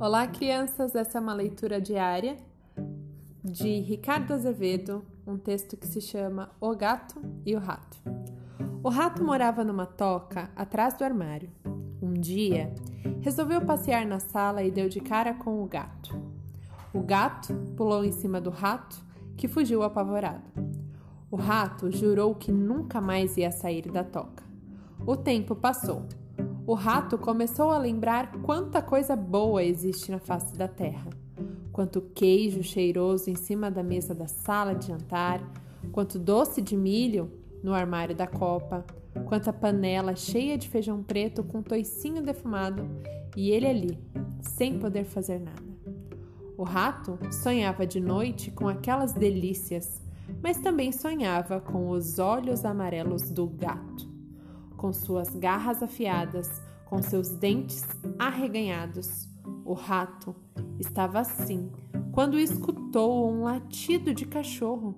Olá, crianças! Essa é uma leitura diária de Ricardo Azevedo, um texto que se chama O Gato e o Rato. O rato morava numa toca atrás do armário. Um dia, resolveu passear na sala e deu de cara com o gato. O gato pulou em cima do rato, que fugiu apavorado. O rato jurou que nunca mais ia sair da toca. O tempo passou o rato começou a lembrar quanta coisa boa existe na face da terra. Quanto queijo cheiroso em cima da mesa da sala de jantar, quanto doce de milho no armário da copa, quanta panela cheia de feijão preto com toicinho defumado e ele ali, sem poder fazer nada. O rato sonhava de noite com aquelas delícias, mas também sonhava com os olhos amarelos do gato com suas garras afiadas, com seus dentes arreganhados. O rato estava assim quando escutou um latido de cachorro.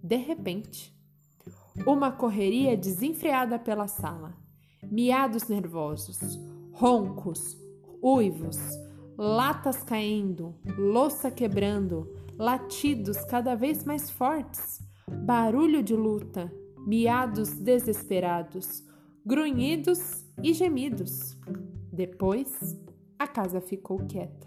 De repente, uma correria desenfreada pela sala, miados nervosos, roncos, uivos, latas caindo, louça quebrando, latidos cada vez mais fortes, barulho de luta, miados desesperados, grunhidos e gemidos. Depois, a casa ficou quieta.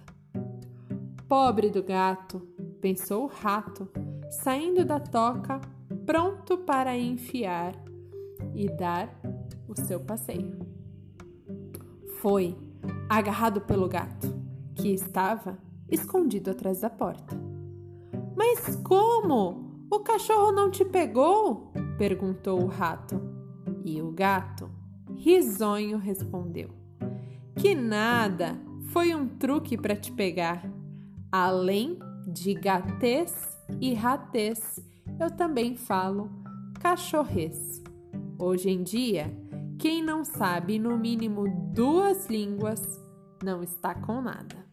Pobre do gato, pensou o rato, saindo da toca, pronto para enfiar e dar o seu passeio. Foi agarrado pelo gato, que estava escondido atrás da porta. Mas como? O cachorro não te pegou? perguntou o rato. E o gato, risonho, respondeu: Que nada, foi um truque para te pegar. Além de gatês e ratês, eu também falo cachorrês. Hoje em dia, quem não sabe no mínimo duas línguas não está com nada.